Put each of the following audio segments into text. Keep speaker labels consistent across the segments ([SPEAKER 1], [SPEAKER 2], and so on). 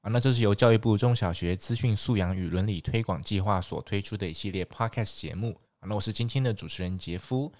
[SPEAKER 1] 啊。那这是由教育部中小学资讯素养与伦理推广计划所推出的一系列 Podcast 节目啊。那我是今天的主持人杰夫。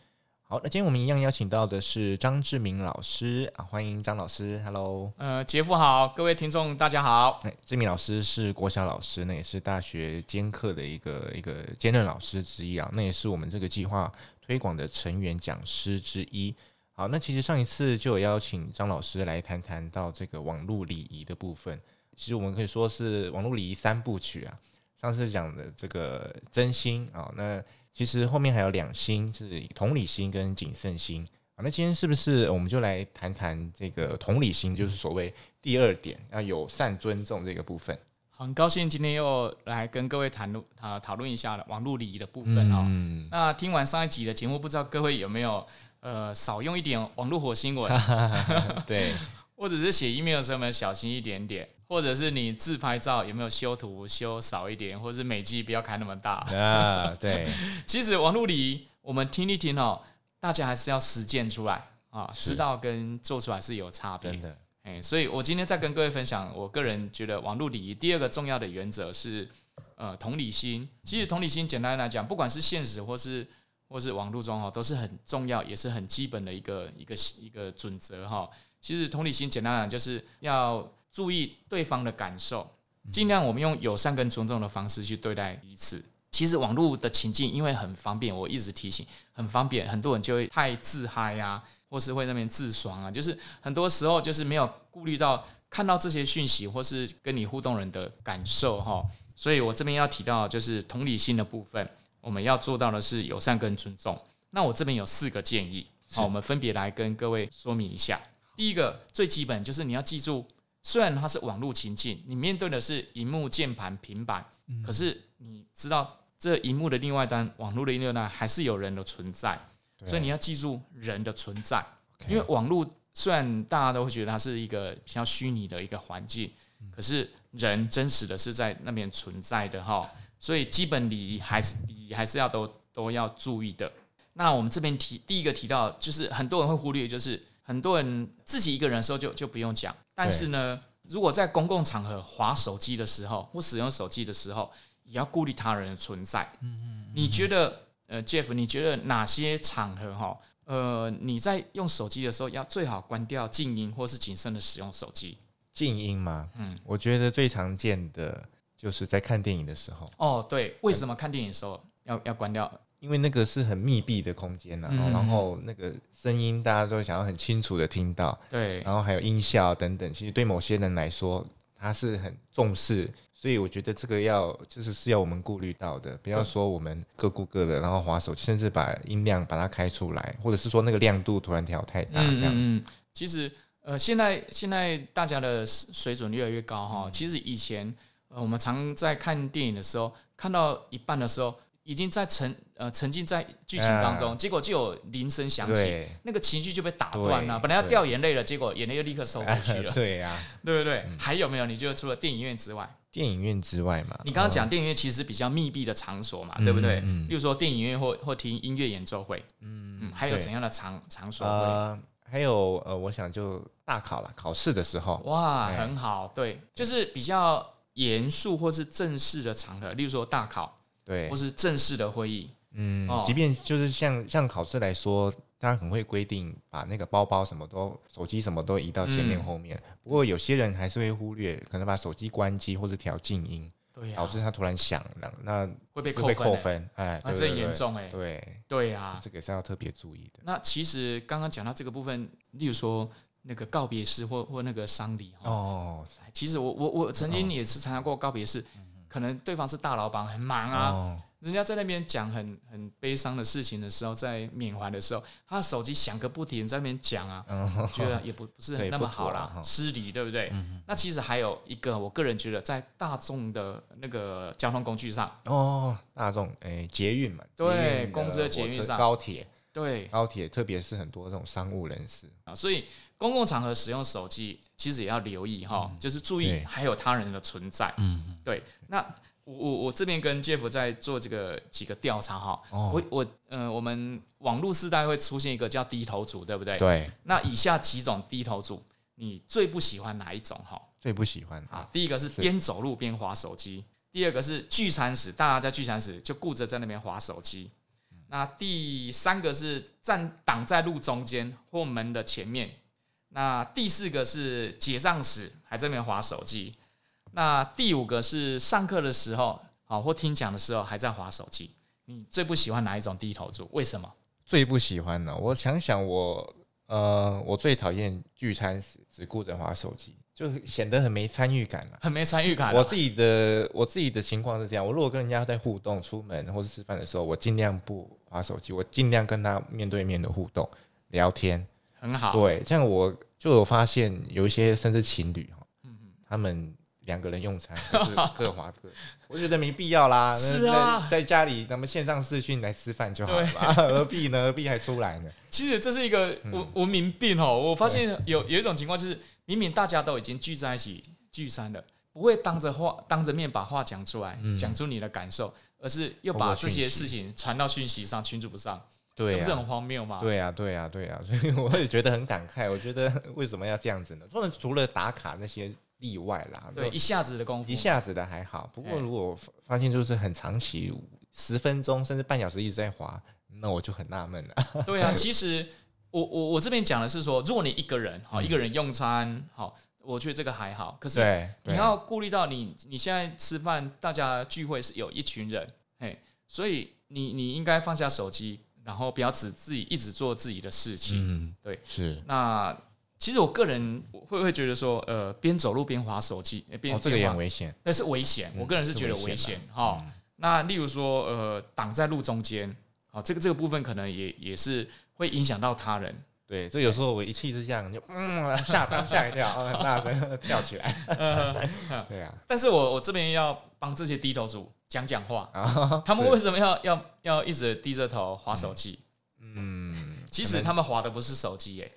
[SPEAKER 1] 好，那今天我们一样邀请到的是张志明老师啊，欢迎张老师，Hello，
[SPEAKER 2] 呃，杰夫好，各位听众大家好。
[SPEAKER 1] 哎，志明老师是国小老师，那也是大学兼课的一个一个兼任老师之一啊，那也是我们这个计划推广的成员讲师之一。好，那其实上一次就有邀请张老师来谈谈到这个网络礼仪的部分，其实我们可以说是网络礼仪三部曲啊。上次讲的这个真心啊，那。其实后面还有两心，就是同理心跟谨慎心啊。那今天是不是我们就来谈谈这个同理心，就是所谓第二点，要友善尊重这个部分？
[SPEAKER 2] 很高兴今天又来跟各位谈论啊，讨论一下网络礼仪的部分哦。嗯。那听完上一集的节目，不知道各位有没有呃少用一点网络火星文？
[SPEAKER 1] 对。
[SPEAKER 2] 或者是写 email 的时候有没有小心一点点？或者是你自拍照有没有修图修少一点？或者是美肌不要开那么大
[SPEAKER 1] 啊？对，
[SPEAKER 2] 其实网络礼仪我们听一听哦，大家还是要实践出来啊，知道跟做出来是有差别的。哎，所以我今天再跟各位分享，我个人觉得网络礼仪第二个重要的原则是呃同理心。其实同理心简单来讲，不管是现实或是或是网络中哈，都是很重要，也是很基本的一个一个一个准则哈。其实同理心简单讲，就是要注意对方的感受，尽量我们用友善跟尊重的方式去对待彼此。其实网络的情境因为很方便，我一直提醒很方便，很多人就会太自嗨啊，或是会那边自爽啊，就是很多时候就是没有顾虑到看到这些讯息或是跟你互动人的感受哈。所以我这边要提到就是同理心的部分，我们要做到的是友善跟尊重。那我这边有四个建议，好，我们分别来跟各位说明一下。第一个最基本就是你要记住，虽然它是网络情境，你面对的是荧幕、键盘、平板，嗯，可是你知道这荧幕的另外端、网络的另外端还是有人的存在，所以你要记住人的存在。因为网络虽然大家都会觉得它是一个比较虚拟的一个环境，可是人真实的是在那边存在的哈，所以基本礼仪还是礼仪还是要都都要注意的。那我们这边提第一个提到，就是很多人会忽略，就是。很多人自己一个人的时候就就不用讲，但是呢，如果在公共场合划手机的时候或使用手机的时候，也要顾虑他人的存在。嗯嗯，你觉得，呃，Jeff，你觉得哪些场合哈，呃，你在用手机的时候要最好关掉静音，或是谨慎的使用手机？
[SPEAKER 1] 静音吗？嗯，我觉得最常见的就是在看电影的时候。
[SPEAKER 2] 哦，对，为什么看电影的时候要要关掉？
[SPEAKER 1] 因为那个是很密闭的空间呐，然后那个声音大家都想要很清楚的听到，
[SPEAKER 2] 对，然
[SPEAKER 1] 后还有音效等等，其实对某些人来说他是很重视，所以我觉得这个要就是是要我们顾虑到的，不要说我们各顾各的，然后滑手，甚至把音量把它开出来，或者是说那个亮度突然调太大这样。
[SPEAKER 2] 嗯，其实呃，现在现在大家的水准越来越高哈，其实以前呃我们常在看电影的时候，看到一半的时候。已经在沉呃沉浸在剧情当中，结果就有铃声响起，那个情绪就被打断了。本来要掉眼泪了，结果眼泪又立刻收回去了。
[SPEAKER 1] 对呀，
[SPEAKER 2] 对不对？还有没有？你觉得除了电影院之外，
[SPEAKER 1] 电影院之外嘛？
[SPEAKER 2] 你刚刚讲电影院其实比较密闭的场所嘛，对不对？例如说电影院或或听音乐演奏会，嗯嗯，还有怎样的场场所会？
[SPEAKER 1] 还有呃，我想就大考了，考试的时候，
[SPEAKER 2] 哇，很好，对，就是比较严肃或是正式的场合，例如说大考。
[SPEAKER 1] 对，
[SPEAKER 2] 或是正式的会议，
[SPEAKER 1] 嗯，即便就是像像考试来说，他很会规定把那个包包什么都、手机什么都移到前面后面。嗯、不过有些人还是会忽略，可能把手机关机或者调静音，对、啊，导致他突然响了，那
[SPEAKER 2] 会被扣分，扣分，
[SPEAKER 1] 哎，
[SPEAKER 2] 那这严重哎，
[SPEAKER 1] 对，
[SPEAKER 2] 对啊，
[SPEAKER 1] 这个是要特别注意的。
[SPEAKER 2] 那其实刚刚讲到这个部分，例如说那个告别式或或那个丧礼哦，其实我我我曾经也是参加过告别式。可能对方是大老板，很忙啊，人家在那边讲很很悲伤的事情的时候，在缅怀的时候，他的手机响个不停，在那边讲啊，嗯、觉得也不不是很那么好啦，失礼，对不对？嗯、那其实还有一个，我个人觉得，在大众的那个交通工具上，
[SPEAKER 1] 哦，大众诶，捷运嘛，
[SPEAKER 2] 对，公车、捷运上，
[SPEAKER 1] 高铁，
[SPEAKER 2] 对，
[SPEAKER 1] 高铁，特别是很多这种商务人士。
[SPEAKER 2] 啊，所以公共场合使用手机，其实也要留意哈，嗯、就是注意还有他人的存在，嗯，对，那。我我我这边跟 Jeff 在做这个几个调查哈，哦、我我呃，我们网络世代会出现一个叫低头族，对不对？
[SPEAKER 1] 对。
[SPEAKER 2] 那以下几种低头族，你最不喜欢哪一种哈？
[SPEAKER 1] 最不喜欢
[SPEAKER 2] 啊，第一个是边走路边滑手机，第二个是聚餐时大家在聚餐时就顾着在那边滑手机，嗯、那第三个是站挡在路中间或门的前面，那第四个是结账时还在那边滑手机。那第五个是上课的时候，好或听讲的时候还在划手机。你最不喜欢哪一种低头族？为什么？
[SPEAKER 1] 最不喜欢呢？我想想我，我呃，我最讨厌聚餐时只顾着划手机，就显得很没参与感了。
[SPEAKER 2] 很没参与感。
[SPEAKER 1] 我自己的我自己的情况是这样：我如果跟人家在互动、出门或是吃饭的时候，我尽量不滑手机，我尽量跟他面对面的互动聊天。
[SPEAKER 2] 很好。
[SPEAKER 1] 对，这样我就有发现有一些甚至情侣哈，嗯嗯，他们。两个人用餐，就是各划各，我觉得没必要啦。
[SPEAKER 2] 是啊，
[SPEAKER 1] 在家里咱们线上视讯来吃饭就好了吧，何必呢？何必还出来呢？
[SPEAKER 2] 其实这是一个文文明病哦。我发现有有一种情况，就是明明大家都已经聚在一起聚餐了，不会当着话当着面把话讲出来，讲出你的感受，而是又把这些事情传到讯息上、群组上，对，这不是很荒谬吗？
[SPEAKER 1] 对呀，对呀，对呀，所以我也觉得很感慨。我觉得为什么要这样子呢？除了除了打卡那些。例外啦，
[SPEAKER 2] 对，一下子的功夫，
[SPEAKER 1] 一下子的还好。不过如果发现就是很长期，十分钟甚至半小时一直在滑，那我就很纳闷了。
[SPEAKER 2] 对啊，其实我我我这边讲的是说，如果你一个人好，一个人用餐好，我觉得这个还好。可是你要顾虑到你你现在吃饭，大家聚会是有一群人，嘿，所以你你应该放下手机，然后不要只自己一直做自己的事情。嗯，对，
[SPEAKER 1] 是
[SPEAKER 2] 那。其实我个人会不会觉得说，呃，边走路边滑手机，边
[SPEAKER 1] 哦，这个也很危险，
[SPEAKER 2] 但是危险。我个人是觉得危险哈。那例如说，呃，挡在路中间，好，这个这个部分可能也也是会影响到他人。
[SPEAKER 1] 对，这有时候我一气之下就嗯吓吓一跳，很大声跳起来。对啊。
[SPEAKER 2] 但是我我这边要帮这些低头族讲讲话，他们为什么要要要一直低着头划手机？嗯，其实他们划的不是手机，哎。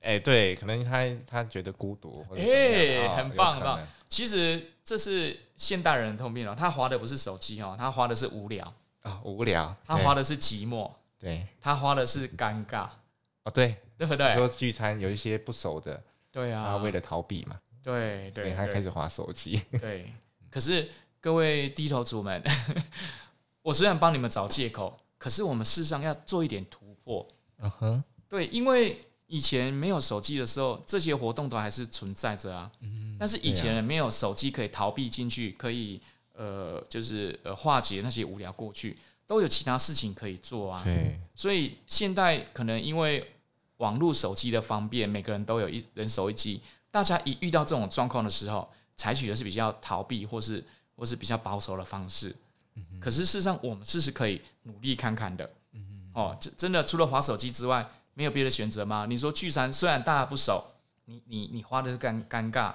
[SPEAKER 1] 哎、欸，对，可能他他觉得孤独，哎、
[SPEAKER 2] 很棒很棒。其实这是现代人的通病哦，他划的不是手机哦，他划的是无聊
[SPEAKER 1] 啊、哦，无聊。
[SPEAKER 2] 他划的是寂寞，
[SPEAKER 1] 对，
[SPEAKER 2] 他划的是尴尬。
[SPEAKER 1] 哦，对，
[SPEAKER 2] 对不对？
[SPEAKER 1] 说聚餐有一些不熟的，
[SPEAKER 2] 对啊，
[SPEAKER 1] 他为了逃避嘛，
[SPEAKER 2] 对对，
[SPEAKER 1] 所以他开始划手机。
[SPEAKER 2] 对，可是各位低头族们，我虽然帮你们找借口，可是我们事实上要做一点突破。嗯哼，对，因为。以前没有手机的时候，这些活动都还是存在着啊。嗯，但是以前人没有手机可以逃避进去，可以呃，就是呃化解那些无聊过去，都有其他事情可以做啊。对，所以现在可能因为网络手机的方便，每个人都有一人手一机，大家一遇到这种状况的时候，采取的是比较逃避或是或是比较保守的方式。嗯，可是事实上，我们是是可以努力看看的。哦，真的除了划手机之外。没有别的选择吗？你说聚餐虽然大家不熟，你你你花的是尴尴尬，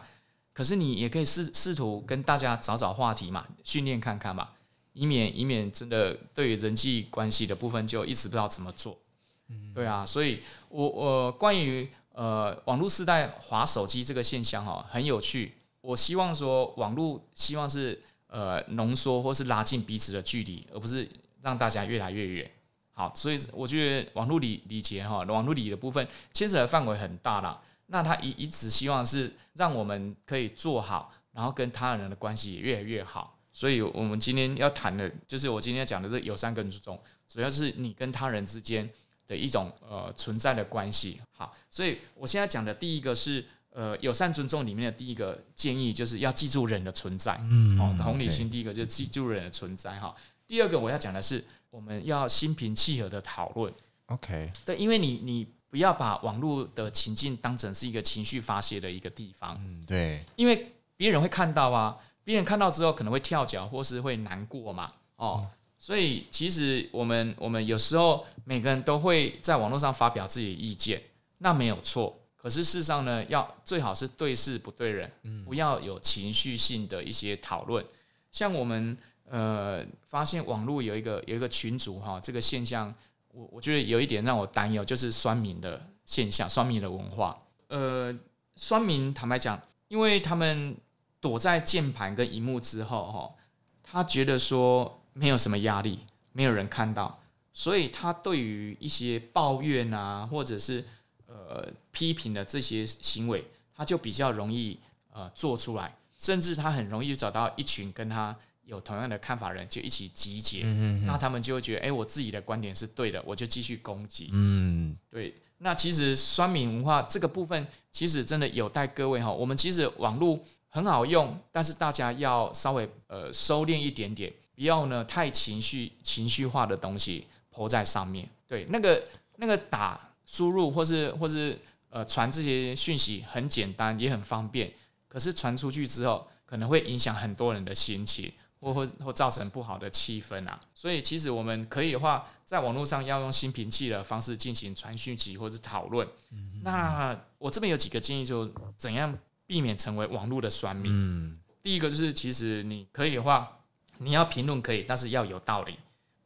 [SPEAKER 2] 可是你也可以试试图跟大家找找话题嘛，训练看看嘛，以免以免真的对于人际关系的部分就一直不知道怎么做。嗯，对啊，所以我我关于呃网络时代滑手机这个现象哈，很有趣。我希望说网络希望是呃浓缩或是拉近彼此的距离，而不是让大家越来越远。好，所以我觉得网络理理解哈，网络理的部分牵扯的范围很大了。那他一一直希望是让我们可以做好，然后跟他人的关系也越来越好。所以我们今天要谈的，就是我今天讲的这友善跟尊重，主要是你跟他人之间的一种呃存在的关系。好，所以我现在讲的第一个是呃友善尊重里面的第一个建议，就是要记住人的存在。嗯，哦，同理心第一个就是记住人的存在哈。第二个我要讲的是。我们要心平气和的讨论
[SPEAKER 1] ，OK？
[SPEAKER 2] 对，因为你你不要把网络的情境当成是一个情绪发泄的一个地方，
[SPEAKER 1] 嗯，对，
[SPEAKER 2] 因为别人会看到啊，别人看到之后可能会跳脚或是会难过嘛，哦，所以其实我们我们有时候每个人都会在网络上发表自己的意见，那没有错。可是事实上呢，要最好是对事不对人，不要有情绪性的一些讨论。像我们呃发现网络有一个有一个群组哈，这个现象，我我觉得有一点让我担忧，就是酸民的现象，酸民的文化。呃，酸民坦白讲，因为他们躲在键盘跟荧幕之后哈，他觉得说。没有什么压力，没有人看到，所以他对于一些抱怨啊，或者是呃批评的这些行为，他就比较容易呃做出来，甚至他很容易找到一群跟他有同样的看法的人，就一起集结，嗯、哼哼那他们就会觉得，哎，我自己的观点是对的，我就继续攻击。嗯，对。那其实酸民文化这个部分，其实真的有待各位哈，我们其实网络很好用，但是大家要稍微呃收敛一点点。不要呢太情绪情绪化的东西抛在上面，对，那个那个打输入或是或是呃传这些讯息很简单也很方便，可是传出去之后可能会影响很多人的心情，或或或造成不好的气氛啊。所以其实我们可以的话，在网络上要用心平气的方式进行传讯息或者讨论。嗯、那我这边有几个建议，就怎样避免成为网络的酸民。嗯、第一个就是其实你可以的话。你要评论可以，但是要有道理，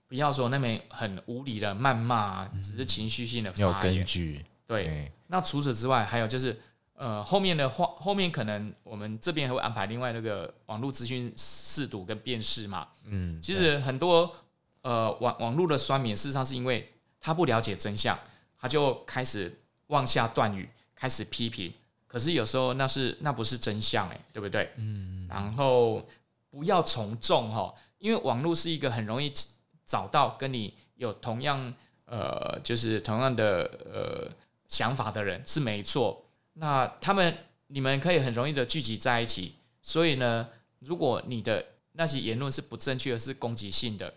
[SPEAKER 2] 不要说那边很无理的谩骂，只是情绪性的发言。
[SPEAKER 1] 有根据。
[SPEAKER 2] 对。对那除此之外，还有就是，呃，后面的话，后面可能我们这边还会安排另外那个网络资讯试读跟辨识嘛。嗯。其实很多呃网网络的酸民，事实上是因为他不了解真相，他就开始妄下断语，开始批评。可是有时候那是那不是真相，哎，对不对？嗯。然后。不要从众哈，因为网络是一个很容易找到跟你有同样呃，就是同样的呃想法的人是没错。那他们你们可以很容易的聚集在一起，所以呢，如果你的那些言论是不正确的，是攻击性的，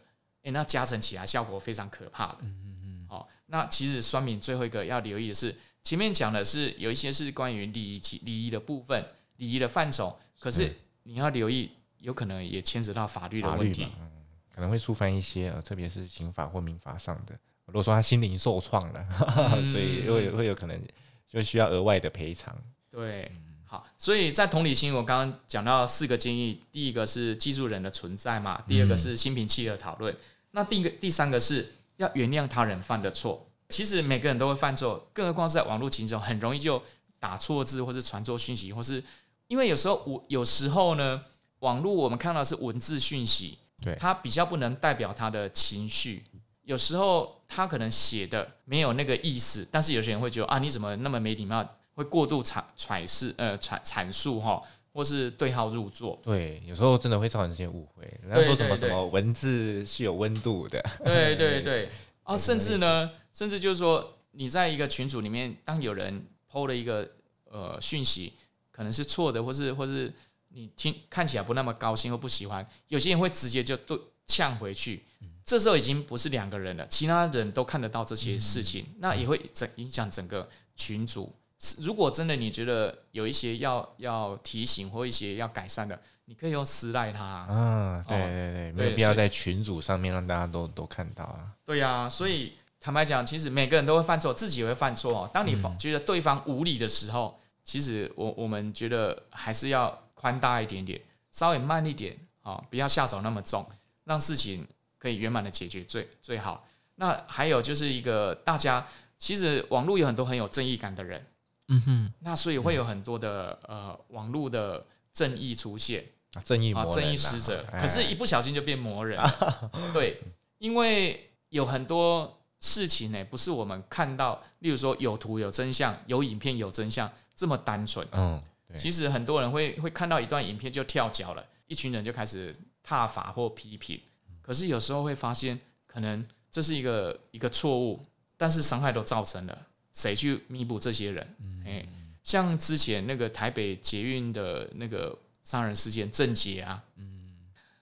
[SPEAKER 2] 诶，那加成起来效果非常可怕的。嗯嗯嗯。好，那其实酸敏最后一个要留意的是，前面讲的是有一些是关于礼仪礼仪的部分，礼仪的范畴，可是你要留意。有可能也牵扯到法律的问题，
[SPEAKER 1] 嗯，可能会触犯一些，呃，特别是刑法或民法上的。如果说他心灵受创了，嗯、所以会会有可能就需要额外的赔偿。
[SPEAKER 2] 对，好，所以在同理心，我刚刚讲到四个建议，第一个是记住人的存在嘛，第二个是心平气和讨论，嗯、那第一个第三个是要原谅他人犯的错。其实每个人都会犯错，更何况是在网络情中，很容易就打错字，或是传错讯息，或是因为有时候我有时候呢。网络我们看到是文字讯息，对，它比较不能代表他的情绪。有时候他可能写的没有那个意思，但是有些人会觉得啊，你怎么那么没礼貌，会过度阐阐释呃阐阐述哈，或是对号入座。
[SPEAKER 1] 对，有时候真的会造成一些误会。人家说什么什么文字是有温度的，
[SPEAKER 2] 对对对。啊，甚至呢，甚至就是说你在一个群组里面，当有人 PO 了一个呃讯息，可能是错的，或是或是。你听看起来不那么高兴或不喜欢，有些人会直接就对呛回去，这时候已经不是两个人了，其他人都看得到这些事情，那也会整影响整个群组。如果真的你觉得有一些要要提醒或一些要改善的，你可以用私赖他。
[SPEAKER 1] 啊，对对对，没有必要在群组上面让大家都都看到啊。
[SPEAKER 2] 对呀，所以坦白讲，其实每个人都会犯错，自己也会犯错哦。当你觉得对方无理的时候，其实我我们觉得还是要。宽大一点点，稍微慢一点啊，不要下手那么重，让事情可以圆满的解决最最好。那还有就是一个大家其实网络有很多很有正义感的人，嗯哼，那所以会有很多的呃网络的正义出现，
[SPEAKER 1] 正义啊
[SPEAKER 2] 正义使者，可是一不小心就变魔人，对，因为有很多事情呢，不是我们看到，例如说有图有真相，有影片有真相这么单纯，嗯。其实很多人会会看到一段影片就跳脚了，一群人就开始挞伐或批评。可是有时候会发现，可能这是一个一个错误，但是伤害都造成了，谁去弥补这些人？哎，像之前那个台北捷运的那个杀人事件，郑捷啊，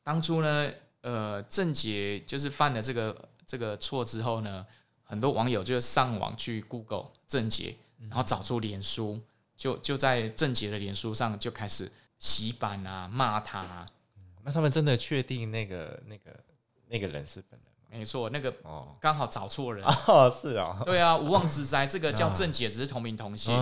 [SPEAKER 2] 当初呢，呃，郑捷就是犯了这个这个错之后呢，很多网友就上网去 Google 郑捷，然后找出脸书。就就在郑杰的脸书上就开始洗版啊，骂他啊。
[SPEAKER 1] 那他们真的确定那个那个那个人是本人。
[SPEAKER 2] 没错，那个哦，刚好找错人。
[SPEAKER 1] 哦，是啊，
[SPEAKER 2] 对啊，无妄之灾，这个叫郑捷，只是同名同姓，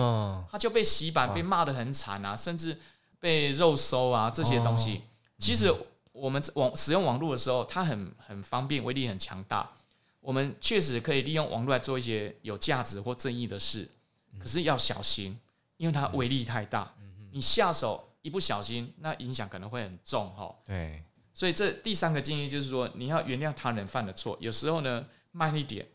[SPEAKER 2] 他就被洗版，被骂得很惨啊，甚至被肉搜啊，这些东西。其实我们网使用网络的时候，它很很方便，威力很强大。我们确实可以利用网络来做一些有价值或正义的事，可是要小心，因为它威力太大，你下手一不小心，那影响可能会很重哈。
[SPEAKER 1] 对。
[SPEAKER 2] 所以这第三个建议就是说，你要原谅他人犯的错，有时候呢慢一点，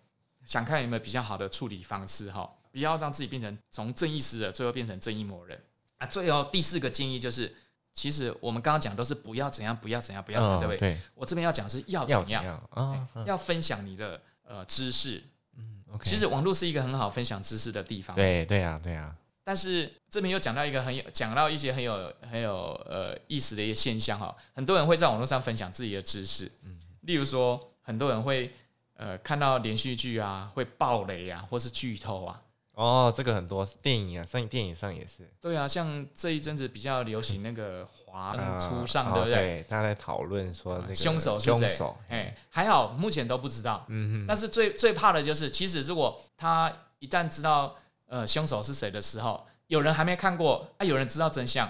[SPEAKER 2] 想看有没有比较好的处理方式哈，不要让自己变成从正义使者最后变成正义魔人啊。最后第四个建议就是，其实我们刚刚讲都是不要怎样，不要怎样，不要怎样，对不对？我这边要讲是要怎样啊？要分享你的呃知识，嗯，OK。其实网络是一个很好分享知识的地方。
[SPEAKER 1] 对对啊，对啊。
[SPEAKER 2] 但是这边又讲到一个很有讲到一些很有很有呃意思的一个现象哈，很多人会在网络上分享自己的知识，嗯，例如说很多人会呃看到连续剧啊会爆雷啊或是剧透啊，
[SPEAKER 1] 哦，这个很多电影啊，上电影上也是，
[SPEAKER 2] 对啊，像这一阵子比较流行那个华初上，对不对？
[SPEAKER 1] 对，大家在讨论说那个
[SPEAKER 2] 凶手是谁？凶手，哎，还好目前都不知道，嗯哼，但是最最怕的就是，其实如果他一旦知道。呃，凶手是谁的时候，有人还没看过啊，有人知道真相，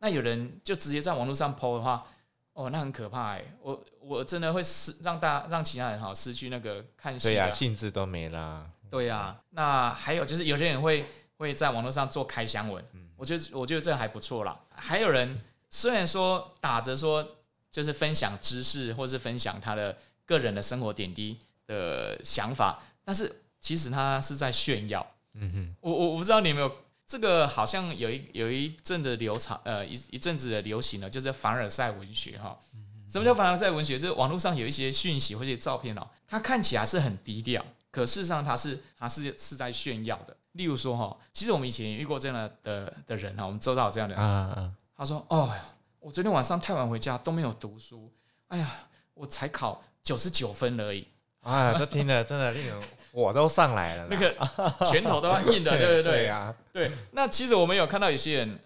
[SPEAKER 2] 那有人就直接在网络上 po 的话，哦，那很可怕哎，我我真的会失让大家让其他人哈失去那个看戏的
[SPEAKER 1] 兴致都没啦。
[SPEAKER 2] 对呀、啊，那还有就是有些人会会在网络上做开箱文，嗯、我觉得我觉得这还不错啦。还有人虽然说打着说就是分享知识或是分享他的个人的生活点滴的想法，但是其实他是在炫耀。嗯哼，我我我不知道你有没有这个，好像有一有一阵的流传，呃，一一阵子的流行呢，就是凡尔赛文学哈。什么叫凡尔赛文学？就是网络上有一些讯息或者照片哦，它看起来是很低调，可事实上它是它是是在炫耀的。例如说哈，其实我们以前也遇过这样的的的人哈，我们周遭有这样的人，他说：“哦呀，我昨天晚上太晚回家都没有读书，哎呀，我才考九十九分而已。”
[SPEAKER 1] 哎呀，这听了真的令人。我都上来了，
[SPEAKER 2] 那个拳头都要硬的，对 不对？对
[SPEAKER 1] 呀，
[SPEAKER 2] 对。那其实我们有看到有些人，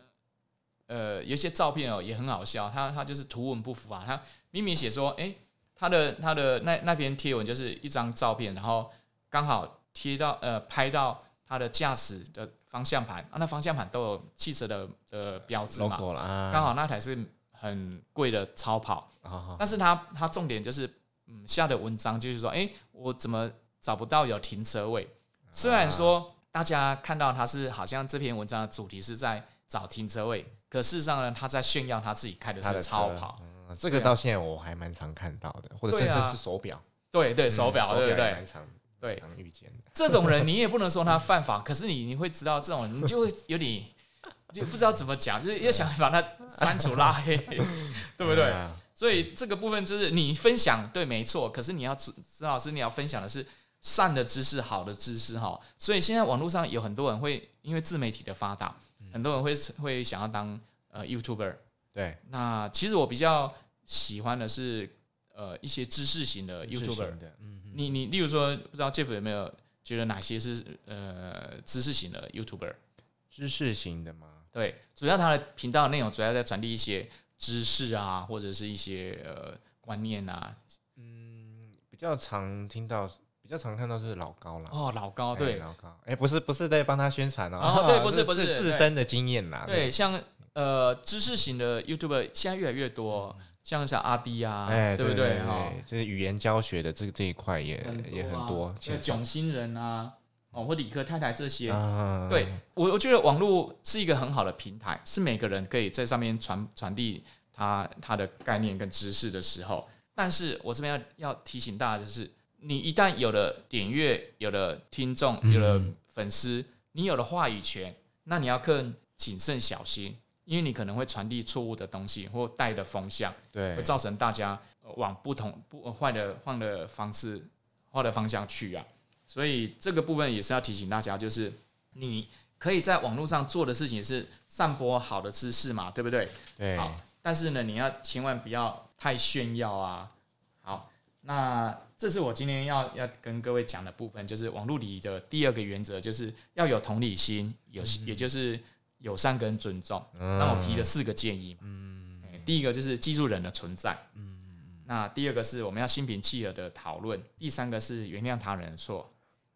[SPEAKER 2] 呃，有些照片哦，也很好笑。他他就是图文不符啊，他明明写说，哎，他的他的那那篇贴文就是一张照片，然后刚好贴到呃拍到他的驾驶的方向盘啊，那方向盘都有汽车的呃标志嘛，刚好那台是很贵的超跑，但是他他重点就是嗯下的文章就是说，哎，我怎么？找不到有停车位，虽然说大家看到他是好像这篇文章的主题是在找停车位，可事实上呢，他在炫耀他自己开的是超跑。
[SPEAKER 1] 嗯，这个到现在我还蛮常看到的，或者甚至是手表。
[SPEAKER 2] 对对，手表，对不对？
[SPEAKER 1] 蛮常对常遇见的。
[SPEAKER 2] 这种人你也不能说他犯法，可是你你会知道这种人，你就会有点就不知道怎么讲，就是要想把他删除拉黑，对不对？所以这个部分就是你分享对没错，可是你要知知道是你要分享的是。善的知识，好的知识，哈，所以现在网络上有很多人会因为自媒体的发达，很多人会会想要当呃 YouTuber。对，那其实我比较喜欢的是呃一些知识型的 YouTuber。嗯，你你例如说，不知道 Jeff 有没有觉得哪些是呃知识型的 YouTuber？
[SPEAKER 1] 知识型的吗？
[SPEAKER 2] 对，主要他的频道内容主要在传递一些知识啊，或者是一些呃观念啊。
[SPEAKER 1] 嗯，比较常听到。比较常看到是老高啦，
[SPEAKER 2] 哦，老高对。
[SPEAKER 1] 老高，哎，不是不是在帮他宣传
[SPEAKER 2] 哦，对，不是 不是
[SPEAKER 1] 自身的经验啦，
[SPEAKER 2] 对，像呃知识型的 YouTuber 现在越来越多，像像阿弟啊，哎，对不对？哈？
[SPEAKER 1] 就是语言教学的这个这一块也也很多，
[SPEAKER 2] 像囧星人啊，哦或理科太太这些，对我我觉得网络是一个很好的平台，是每个人可以在上面传传递他他的概念跟知识的时候，但是我这边要要提醒大家就是。你一旦有了点阅，有了听众，有了粉丝，你有了话语权，那你要更谨慎小心，因为你可能会传递错误的东西或带的风向，对，会造成大家往不同不坏的换的方式、坏的方向去啊。所以这个部分也是要提醒大家，就是你可以在网络上做的事情是散播好的知识嘛，对不对？
[SPEAKER 1] 对。
[SPEAKER 2] 好，但是呢，你要千万不要太炫耀啊。好，那。这是我今天要要跟各位讲的部分，就是网络礼仪的第二个原则，就是要有同理心，有也就是友善跟尊重。那我提了四个建议嘛，第一个就是记住人的存在，嗯那第二个是我们要心平气和的讨论，第三个是原谅他人的错，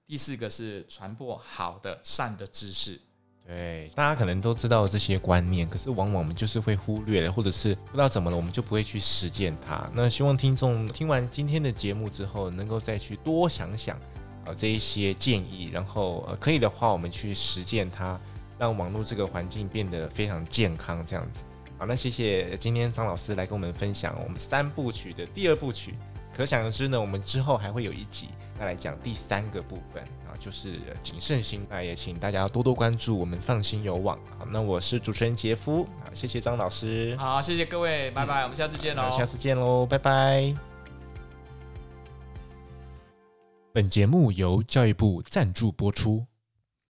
[SPEAKER 2] 第四个是传播好的善的知识。
[SPEAKER 1] 对，大家可能都知道这些观念，可是往往我们就是会忽略了，或者是不知道怎么了，我们就不会去实践它。那希望听众听完今天的节目之后，能够再去多想想啊这一些建议，然后呃可以的话，我们去实践它，让网络这个环境变得非常健康，这样子。好，那谢谢今天张老师来跟我们分享我们三部曲的第二部曲。可想而知呢，我们之后还会有一集再来讲第三个部分啊，就是谨慎心。那也请大家多多关注我们放心有网。好，那我是主持人杰夫，好，谢谢张老师。
[SPEAKER 2] 好，谢谢各位，拜拜，嗯、我们下次见喽。
[SPEAKER 1] 下次见喽，拜拜。本节目由教育部赞助播出。